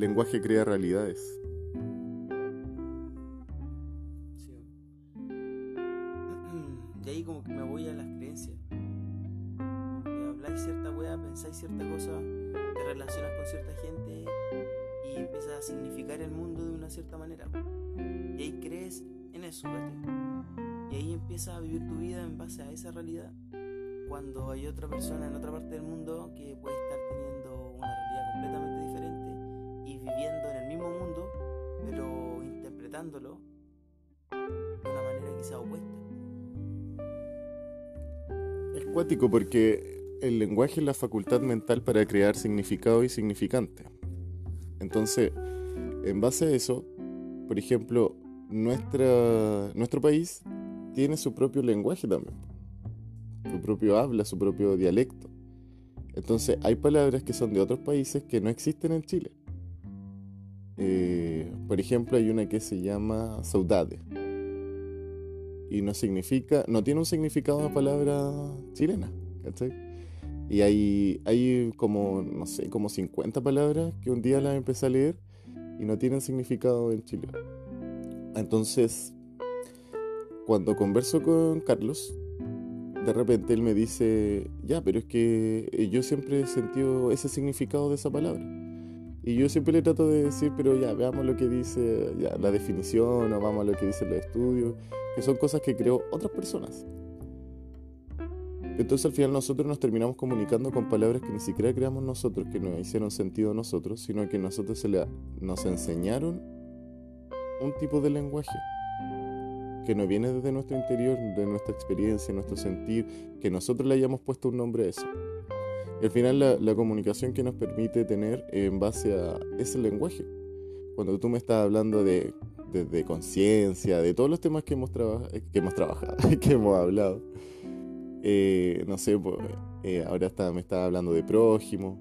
El lenguaje crea realidades. Sí. Y ahí como que me voy a las creencias. Habláis cierta weá, pensáis cierta cosa, te relacionas con cierta gente y empiezas a significar el mundo de una cierta manera. Y ahí crees en eso. Y ahí empiezas a vivir tu vida en base a esa realidad. Cuando hay otra persona en otra parte del mundo que puede estar de una manera quizá opuesta. Es cuático porque el lenguaje es la facultad mental para crear significado y significante. Entonces, en base a eso, por ejemplo, nuestra, nuestro país tiene su propio lenguaje también, su propio habla, su propio dialecto. Entonces, hay palabras que son de otros países que no existen en Chile. Eh, por ejemplo, hay una que se llama saudade y no significa, no tiene un significado de palabra chilena, ¿cachai? Y hay, hay como, no sé, como 50 palabras que un día las empecé a leer y no tienen significado en Chile. Entonces, cuando converso con Carlos, de repente él me dice, ya, pero es que yo siempre he sentido ese significado de esa palabra. Y yo siempre le trato de decir, pero ya, veamos lo que dice la definición o vamos a lo que dicen los estudios, que son cosas que creó otras personas. Entonces al final nosotros nos terminamos comunicando con palabras que ni siquiera creamos nosotros, que no hicieron sentido a nosotros, sino que nosotros se le, nos enseñaron un tipo de lenguaje que no viene desde nuestro interior, de nuestra experiencia, nuestro sentir, que nosotros le hayamos puesto un nombre a eso. Al final la, la comunicación que nos permite tener en base a ese lenguaje. Cuando tú me estás hablando de, de, de conciencia, de todos los temas que hemos, traba, que hemos trabajado, que hemos hablado, eh, no sé, pues, eh, ahora está, me estás hablando de prójimo.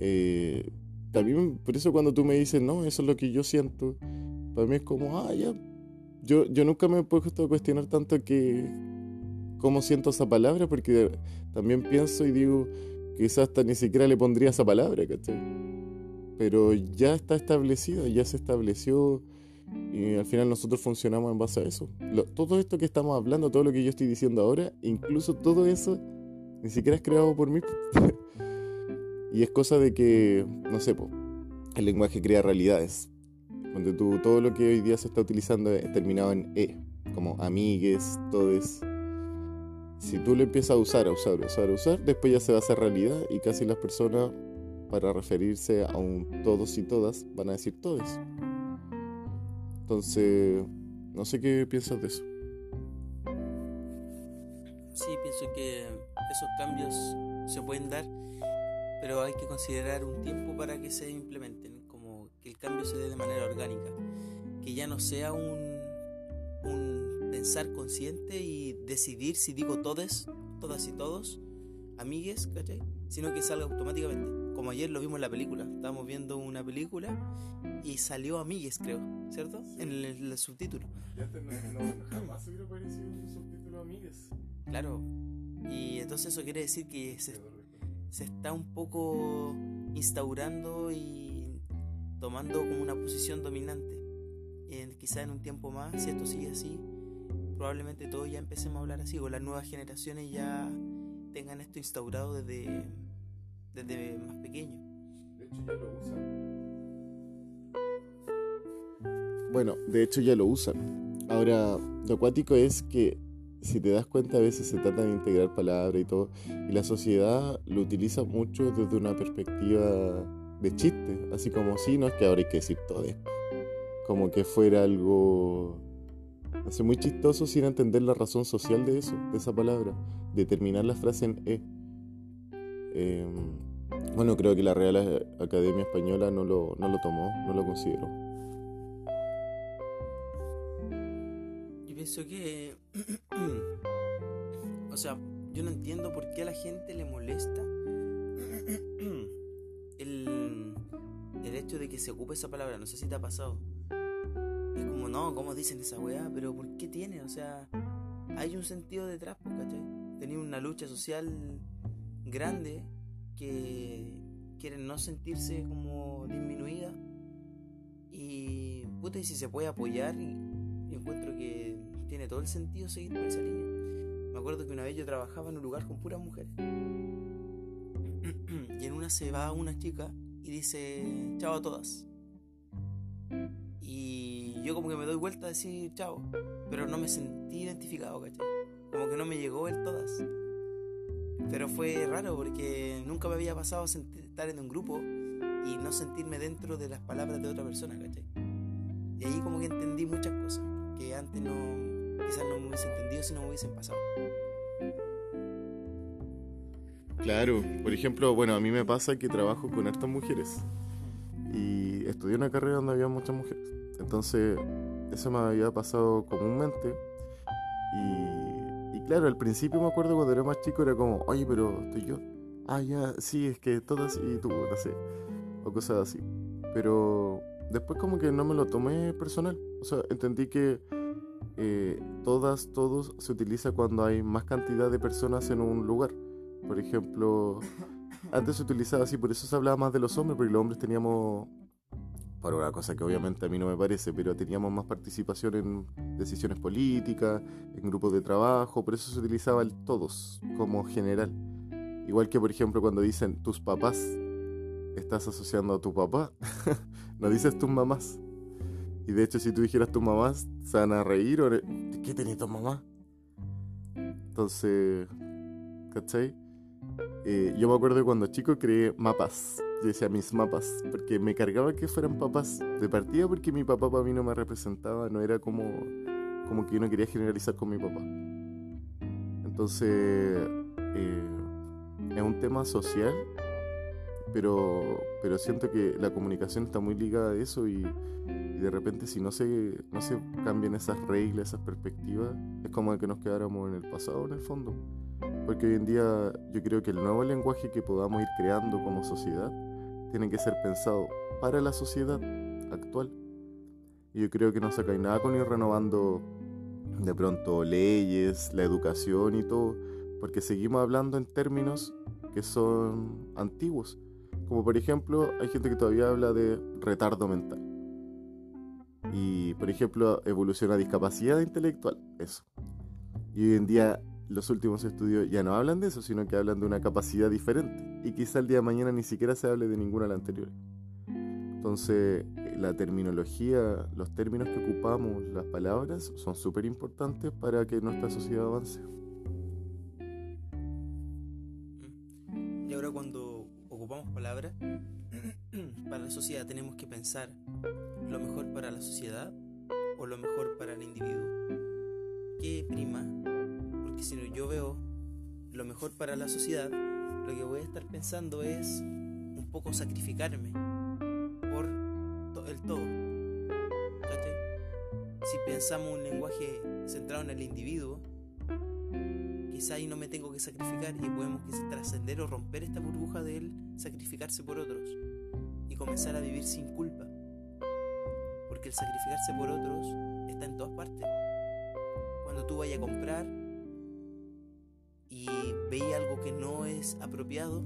Eh, también, por eso cuando tú me dices, no, eso es lo que yo siento, para mí es como, ah, ya. Yo, yo nunca me he puesto a cuestionar tanto que cómo siento esa palabra, porque también pienso y digo, quizás hasta ni siquiera le pondría esa palabra, ¿cachai? Pero ya está establecido, ya se estableció y al final nosotros funcionamos en base a eso. Todo esto que estamos hablando, todo lo que yo estoy diciendo ahora, incluso todo eso, ni siquiera es creado por mí. y es cosa de que, no sé, el lenguaje crea realidades. Donde tú, todo lo que hoy día se está utilizando es terminado en E, como amigues, todes. Si tú lo empiezas a usar, a usar, a usar, a usar, después ya se va a hacer realidad y casi las personas, para referirse a un todos y todas, van a decir todes. Entonces, no sé qué piensas de eso. Sí, pienso que esos cambios se pueden dar, pero hay que considerar un tiempo para que se implementen, como que el cambio se dé de manera orgánica, que ya no sea un, un pensar consciente y decidir si digo todes, todas y todos, amigues, ¿cachai? Sino que salga automáticamente. Como ayer lo vimos en la película, estábamos viendo una película y salió amigues, creo, ¿cierto? Sí. En el, el subtítulo. Ya te, no, no, jamás hubiera aparecido un subtítulo amigues. Claro. Y entonces eso quiere decir que se, se está un poco instaurando y tomando como una posición dominante. Eh, quizá en un tiempo más, si esto sigue así, probablemente todos ya empecemos a hablar así, o las nuevas generaciones ya tengan esto instaurado desde, desde más pequeño. De hecho ya lo usan. Bueno, de hecho ya lo usan. Ahora, lo acuático es que si te das cuenta, a veces se trata de integrar palabras y todo, y la sociedad lo utiliza mucho desde una perspectiva de chiste, así como si no es que ahora hay que decir todo como que fuera algo hace muy chistoso sin entender la razón social de eso, de esa palabra, de terminar la frase en e. Eh, bueno, creo que la Real Academia Española no lo, no lo tomó, no lo consideró. Yo pienso que. o sea, yo no entiendo por qué a la gente le molesta el, el hecho de que se ocupe esa palabra. No sé si te ha pasado. Es como, no, ¿cómo dicen esa weá? Pero ¿por qué tiene? O sea, hay un sentido detrás, pues, ¿cachai? tenía una lucha social grande que quieren no sentirse como disminuida y puta y si se puede apoyar encuentro que tiene todo el sentido seguir por esa línea me acuerdo que una vez yo trabajaba en un lugar con puras mujeres y en una se va una chica y dice chao a todas yo como que me doy vuelta a decir chao pero no me sentí identificado ¿cachai? como que no me llegó el todas pero fue raro porque nunca me había pasado estar en un grupo y no sentirme dentro de las palabras de otra persona, ¿cachai? Y ahí como que entendí muchas cosas que antes no, quizás no me hubiese entendido si no me hubiesen pasado. Claro, por ejemplo, bueno, a mí me pasa que trabajo con estas mujeres y estudié una carrera donde había muchas mujeres. Entonces, eso me había pasado comúnmente y claro, al principio me acuerdo cuando era más chico era como, oye, pero estoy yo. Ah, ya, sí, es que todas y tú, no sé. O cosas así. Pero después como que no me lo tomé personal. O sea, entendí que eh, todas, todos se utiliza cuando hay más cantidad de personas en un lugar. Por ejemplo, antes se utilizaba así, por eso se hablaba más de los hombres, porque los hombres teníamos para una cosa que obviamente a mí no me parece, pero teníamos más participación en decisiones políticas, en grupos de trabajo, por eso se utilizaba el todos como general. Igual que por ejemplo cuando dicen tus papás, estás asociando a tu papá, no dices tus mamás. Y de hecho si tú dijeras tus mamás, se van a reír o ¿qué tenés tu mamá? Entonces, ¿cachai? Eh, yo me acuerdo cuando chico creé mapas decía mis mapas, porque me cargaba que fueran papás de partida porque mi papá para mí no me representaba, no era como, como que yo no quería generalizar con mi papá. Entonces, eh, es un tema social, pero, pero siento que la comunicación está muy ligada a eso y, de repente si no se, no se cambian esas reglas, esas perspectivas, es como que nos quedáramos en el pasado en el fondo. Porque hoy en día yo creo que el nuevo lenguaje que podamos ir creando como sociedad tiene que ser pensado para la sociedad actual. Y yo creo que no sacáis nada con ir renovando de pronto leyes, la educación y todo, porque seguimos hablando en términos que son antiguos. Como por ejemplo, hay gente que todavía habla de retardo mental. Y por ejemplo, evolución a discapacidad intelectual, eso. Y hoy en día los últimos estudios ya no hablan de eso, sino que hablan de una capacidad diferente. Y quizá el día de mañana ni siquiera se hable de ninguna de las anteriores. Entonces, eh, la terminología, los términos que ocupamos, las palabras, son súper importantes para que nuestra sociedad avance. Y ahora cuando ocupamos palabras, para la sociedad tenemos que pensar lo mejor para la sociedad o lo mejor para el individuo. ¿Qué prima? Si yo veo lo mejor para la sociedad, lo que voy a estar pensando es un poco sacrificarme por el todo. Si pensamos un lenguaje centrado en el individuo, quizá ahí no me tengo que sacrificar y podemos trascender o romper esta burbuja de él sacrificarse por otros y comenzar a vivir sin culpa. Porque el sacrificarse por otros está en todas partes. Cuando tú vayas a comprar, veis algo que no es apropiado,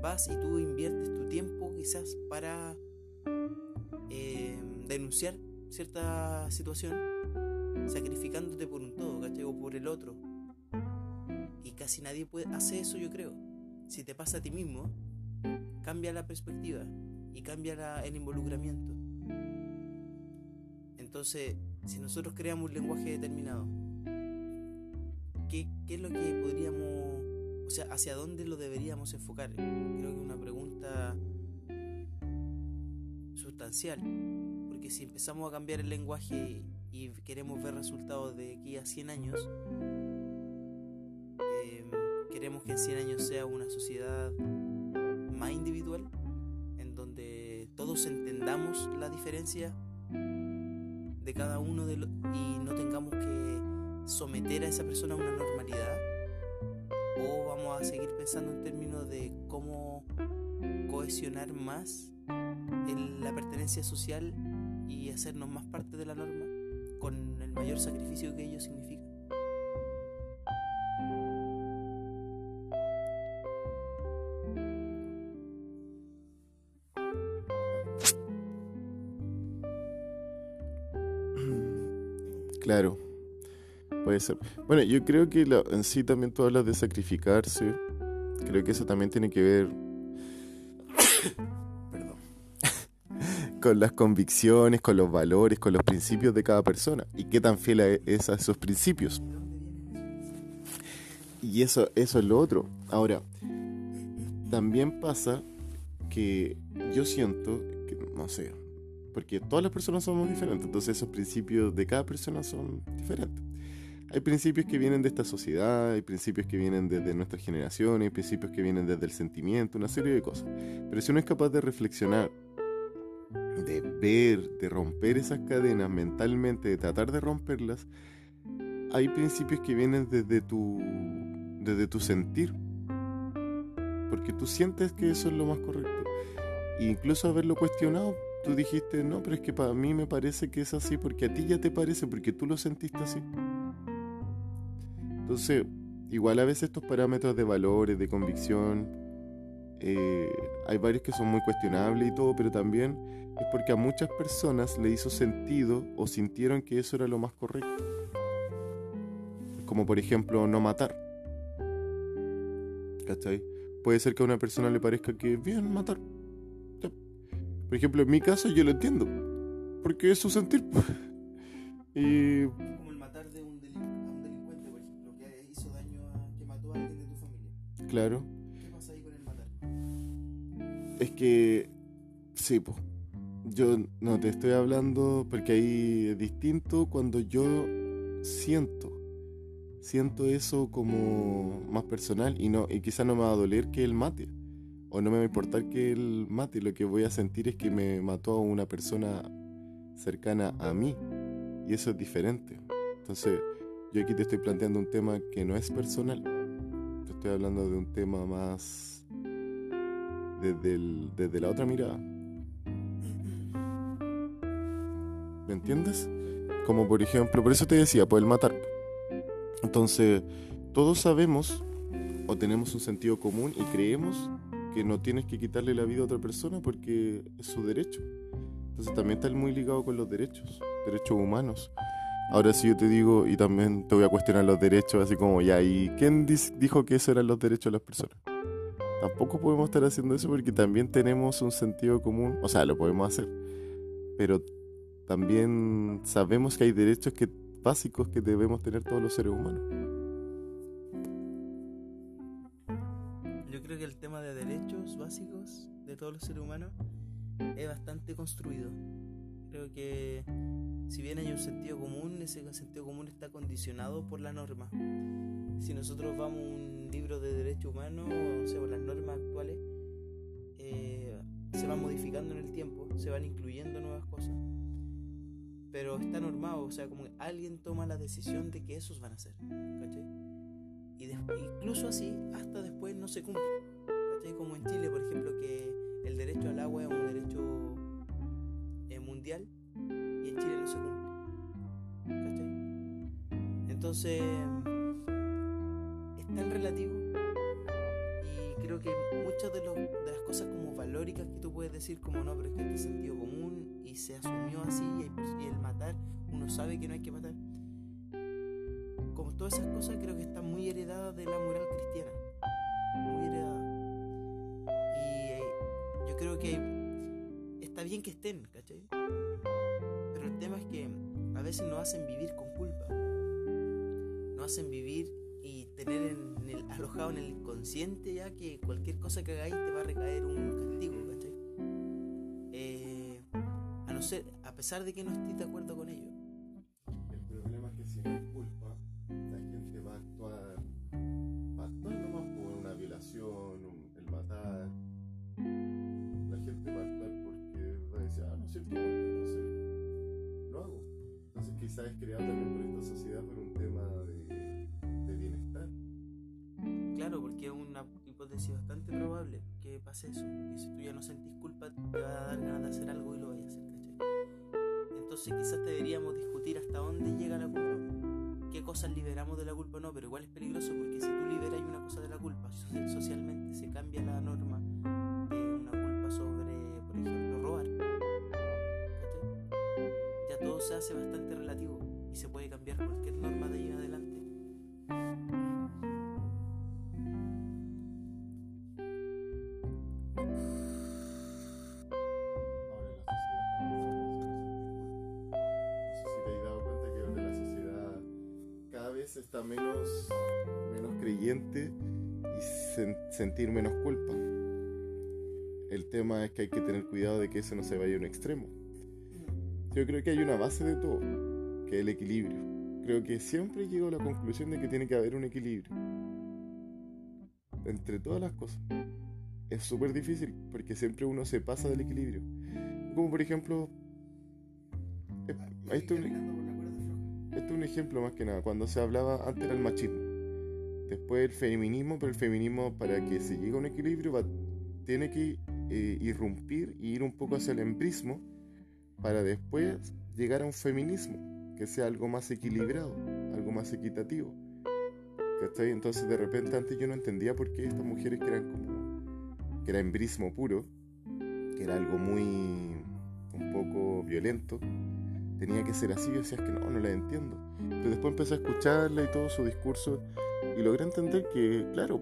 vas y tú inviertes tu tiempo quizás para eh, denunciar cierta situación, sacrificándote por un todo, ¿cachai? O por el otro. Y casi nadie puede hacer eso, yo creo. Si te pasa a ti mismo, cambia la perspectiva y cambia el involucramiento. Entonces, si nosotros creamos un lenguaje determinado, ¿qué, es lo que podríamos, o sea, hacia dónde lo deberíamos enfocar? Creo que es una pregunta sustancial, porque si empezamos a cambiar el lenguaje y queremos ver resultados de aquí a 100 años, em, queremos que en 100 años sea una sociedad más individual, en donde todos entendamos la diferencia de cada uno de los, y no tengamos que someter a esa persona a una normalidad? ¿O vamos a seguir pensando en términos de cómo cohesionar más en la pertenencia social y hacernos más parte de la norma con el mayor sacrificio que ello significa? Claro. Bueno, yo creo que en sí también tú hablas de sacrificarse. Creo que eso también tiene que ver con las convicciones, con los valores, con los principios de cada persona y qué tan fiel es a esos principios. Y eso, eso es lo otro. Ahora, también pasa que yo siento, que, no sé, porque todas las personas somos diferentes, entonces esos principios de cada persona son diferentes. Hay principios que vienen de esta sociedad, hay principios que vienen desde nuestra generación, hay principios que vienen desde el sentimiento, una serie de cosas. Pero si uno es capaz de reflexionar, de ver, de romper esas cadenas mentalmente, de tratar de romperlas, hay principios que vienen desde tu, desde tu sentir. Porque tú sientes que eso es lo más correcto. E incluso haberlo cuestionado, tú dijiste, no, pero es que para mí me parece que es así porque a ti ya te parece, porque tú lo sentiste así. Entonces, igual a veces estos parámetros de valores, de convicción, eh, hay varios que son muy cuestionables y todo, pero también es porque a muchas personas le hizo sentido o sintieron que eso era lo más correcto. Como por ejemplo no matar. ¿Cachai? Puede ser que a una persona le parezca que es bien matar. Por ejemplo, en mi caso yo lo entiendo. Porque es su sentir. y claro, ¿Qué pasa ahí con el matar? es que... Sí, pues. Yo no te estoy hablando porque ahí es distinto cuando yo siento. Siento eso como más personal y no y quizá no me va a doler que él mate o no me va a importar que él mate, lo que voy a sentir es que me mató a una persona cercana a mí y eso es diferente. Entonces, yo aquí te estoy planteando un tema que no es personal. Estoy hablando de un tema más desde, el- desde la otra mirada. ¿Me entiendes? Como por ejemplo, por eso te decía, por el matar. Entonces, todos sabemos o tenemos un sentido común y creemos que no tienes que quitarle la vida a otra persona porque es su derecho. Entonces también está muy ligado con los derechos, derechos humanos. Ahora si yo te digo, y también te voy a cuestionar los derechos, así como ya, ¿y quién dijo que eso eran los derechos de las personas? Tampoco podemos estar haciendo eso porque también tenemos un sentido común, o sea, lo podemos hacer, pero también sabemos que hay derechos que, básicos que debemos tener todos los seres humanos. Yo creo que el tema de derechos básicos de todos los seres humanos es bastante construido. Creo que si bien hay un sentido común, ese sentido común está condicionado por la norma. Si nosotros vamos a un libro de derechos humanos, o sea, las normas actuales eh, se van modificando en el tiempo, se van incluyendo nuevas cosas. Pero está normado, o sea, como que alguien toma la decisión de que esos van a ser. ¿Cachai? Y incluso así, hasta después no se cumple. ¿Cachai? Como en Chile, por ejemplo, que el derecho al agua es un derecho eh, mundial Entonces, es tan relativo y creo que muchas de, de las cosas como valóricas que tú puedes decir como no, pero es que este es sentido común y se asumió así y, y el matar, uno sabe que no hay que matar. Como todas esas cosas creo que están muy heredadas de la moral cristiana. Muy heredadas. Y eh, yo creo que está bien que estén, ¿cachai? Pero el tema es que a veces nos hacen vivir con culpa. Hacen vivir y tener en el, alojado en el inconsciente ya que cualquier cosa que hagáis te va a recaer un castigo, ¿cachai? Eh, a no ser, a pesar de que no estés de acuerdo con ello. El problema es que si no hay culpa, la gente va a actuar, va a actuar nomás por una violación, un- el matar. La gente va a actuar porque va a decir, ah, no es cierto, entonces lo hago. Entonces quizás es creado también Claro, porque es una hipótesis bastante probable que pase eso. Porque si tú ya no sentís culpa, te va a dar ganas de hacer algo y lo vayas a hacer, ¿cachai? Entonces quizás deberíamos discutir hasta dónde llega la culpa. Qué cosas liberamos de la culpa o no, pero igual es peligroso porque si tú liberas una cosa de la culpa, so- socialmente se cambia la norma de una culpa sobre, por ejemplo, robar. ¿cachai? Ya todo se hace bastante sentir menos culpa. El tema es que hay que tener cuidado de que eso no se vaya a un extremo. Yo creo que hay una base de todo, que es el equilibrio. Creo que siempre llego a la conclusión de que tiene que haber un equilibrio entre todas las cosas. Es súper difícil porque siempre uno se pasa del equilibrio. Como por ejemplo, eh, esto, esto es un ejemplo más que nada. Cuando se hablaba antes era el machismo, después el feminismo, pero el feminismo para que se llegue a un equilibrio va, tiene que eh, irrumpir y ir un poco hacia el embrismo para después llegar a un feminismo que sea algo más equilibrado, algo más equitativo. ¿Cachai? Entonces de repente antes yo no entendía por qué estas mujeres que eran como que era embrismo puro, que era algo muy un poco violento, tenía que ser así. Yo decía que no, no la entiendo. Pero después empecé a escucharla y todo su discurso y logré entender que, claro,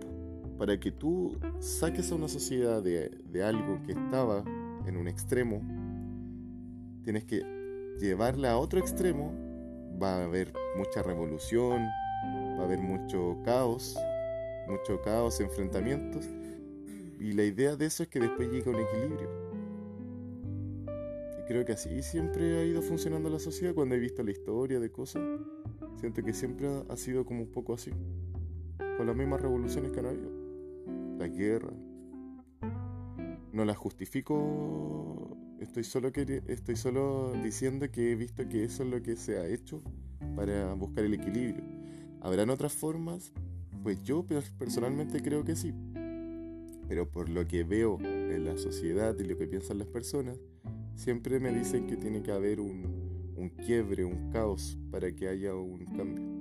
para que tú saques a una sociedad de, de algo que estaba en un extremo, tienes que llevarla a otro extremo. Va a haber mucha revolución, va a haber mucho caos, mucho caos, enfrentamientos. Y la idea de eso es que después llegue un equilibrio creo que así siempre ha ido funcionando la sociedad cuando he visto la historia de cosas. Siento que siempre ha sido como un poco así. Con las mismas revoluciones que han habido. La guerra. No la justifico. Estoy solo, estoy solo diciendo que he visto que eso es lo que se ha hecho para buscar el equilibrio. ¿Habrán otras formas? Pues yo personalmente creo que sí. Pero por lo que veo en la sociedad y lo que piensan las personas, siempre me dicen que tiene que haber un, un quiebre, un caos para que haya un cambio.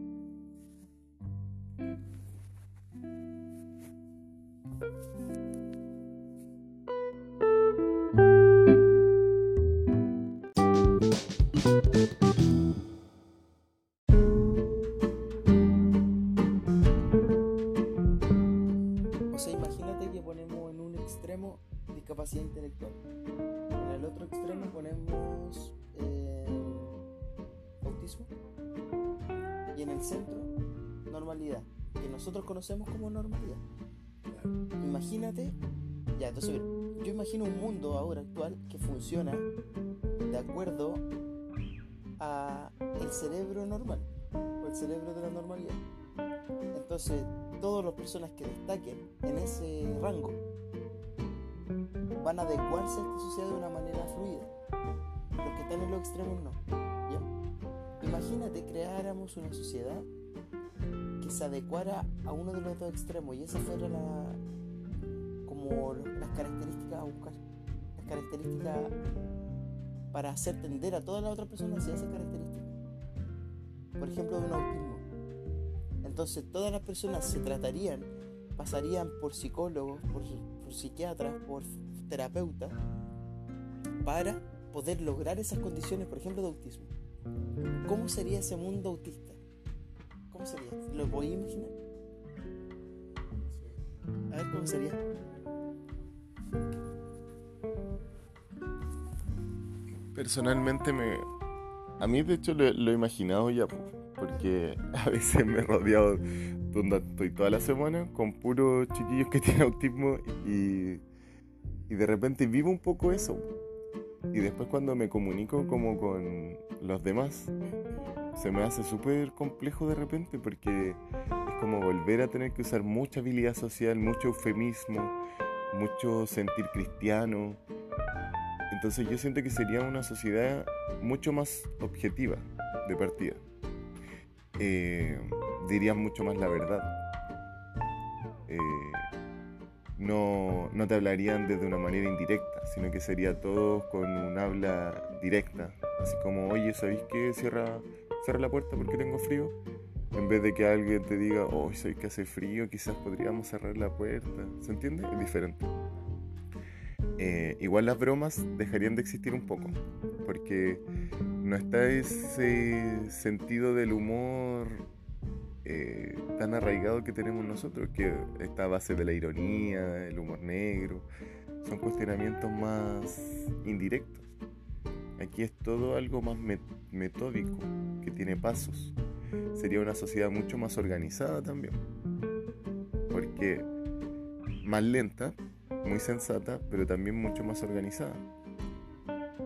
Cerebro normal o el cerebro de la normalidad. Entonces, todas las personas que destaquen en ese rango van a adecuarse a esta sociedad de una manera fluida. Los que están en los extremos no. Imagínate creáramos una sociedad que se adecuara a uno de los dos extremos y esa fuera la como las características a buscar. Las características para hacer tender a todas las otras personas hacia esas características. Por ejemplo, de un autismo. Entonces todas las personas se tratarían, pasarían por psicólogos, por, por psiquiatras, por terapeuta para poder lograr esas condiciones, por ejemplo, de autismo. ¿Cómo sería ese mundo autista? ¿Cómo sería? ¿Lo podéis imaginar? A ver cómo sería. Personalmente me... A mí de hecho lo, he imaginado ya, porque a veces me he rodeado donde estoy toda la semana con puros chiquillos que tienen autismo y y de repente vivo un poco eso. Y después cuando me comunico como con los demás, se me hace súper complejo de repente porque es como volver a tener que usar mucha habilidad social, mucho eufemismo, mucho sentir cristiano. Entonces yo siento que sería una sociedad mucho más objetiva de partida. Eh, diría mucho más la verdad. Eh, no, no te hablarían desde una manera indirecta, sino que sería todo con un habla directa. Así como, oye, ¿sabéis qué? Cierra, cierra la puerta porque tengo frío. En vez de que alguien te diga, oh, ¿sabéis que hace frío? Quizás podríamos cerrar la puerta. ¿Se entiende? Es diferente. Eh, igual las bromas dejarían de existir un poco, porque no está ese sentido del humor eh, tan arraigado que tenemos nosotros, que está a base de la ironía, el humor negro, son cuestionamientos más indirectos. Aquí es todo algo más metódico, que tiene pasos. Sería una sociedad mucho más organizada también, porque más lenta, muy sensata, pero también mucho más organizada.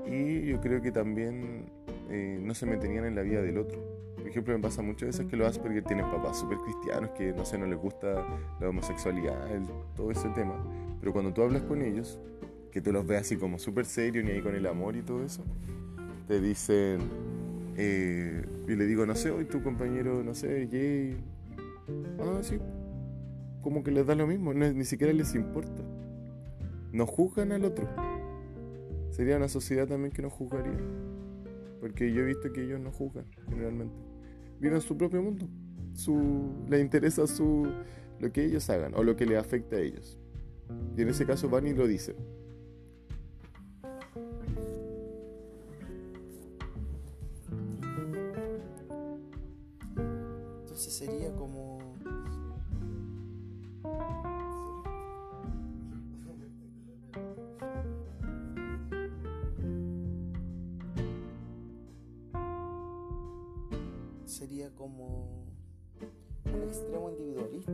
Y yo creo que también eh, no se meterían en la vida del otro. Por ejemplo, me pasa muchas veces que los Asperger tienen papás súper cristianos que, no sé, no les gusta la homosexualidad, todo ese tema. Pero cuando tú hablas con ellos, que tú los ves así como súper serios, ni ahí con el amor y todo eso, te dicen, eh, y le digo, no sé, hoy tu compañero, no sé, gay. Ah, sí. Como que les da lo mismo, ni siquiera les importa. No juzgan al otro. Sería una sociedad también que no juzgaría. Porque yo he visto que ellos no juzgan, generalmente. Viven su propio mundo. Su, les interesa su, lo que ellos hagan o lo que les afecta a ellos. Y en ese caso van y lo dicen. Entonces sería como como un extremo individualista,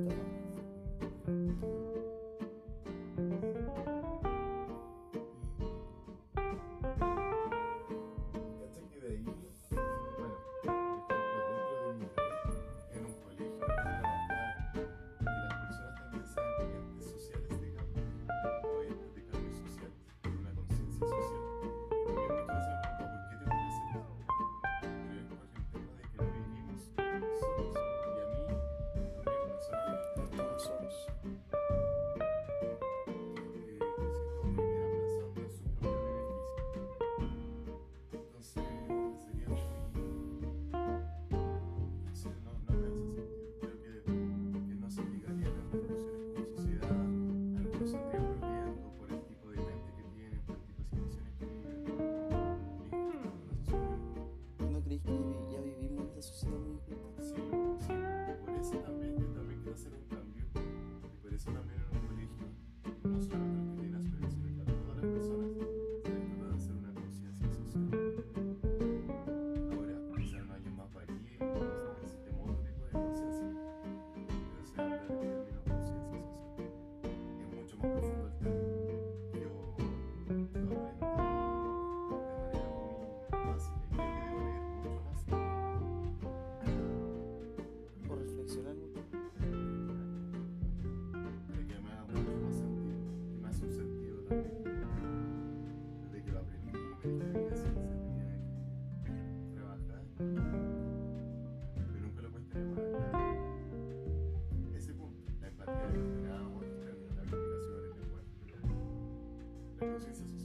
Sí,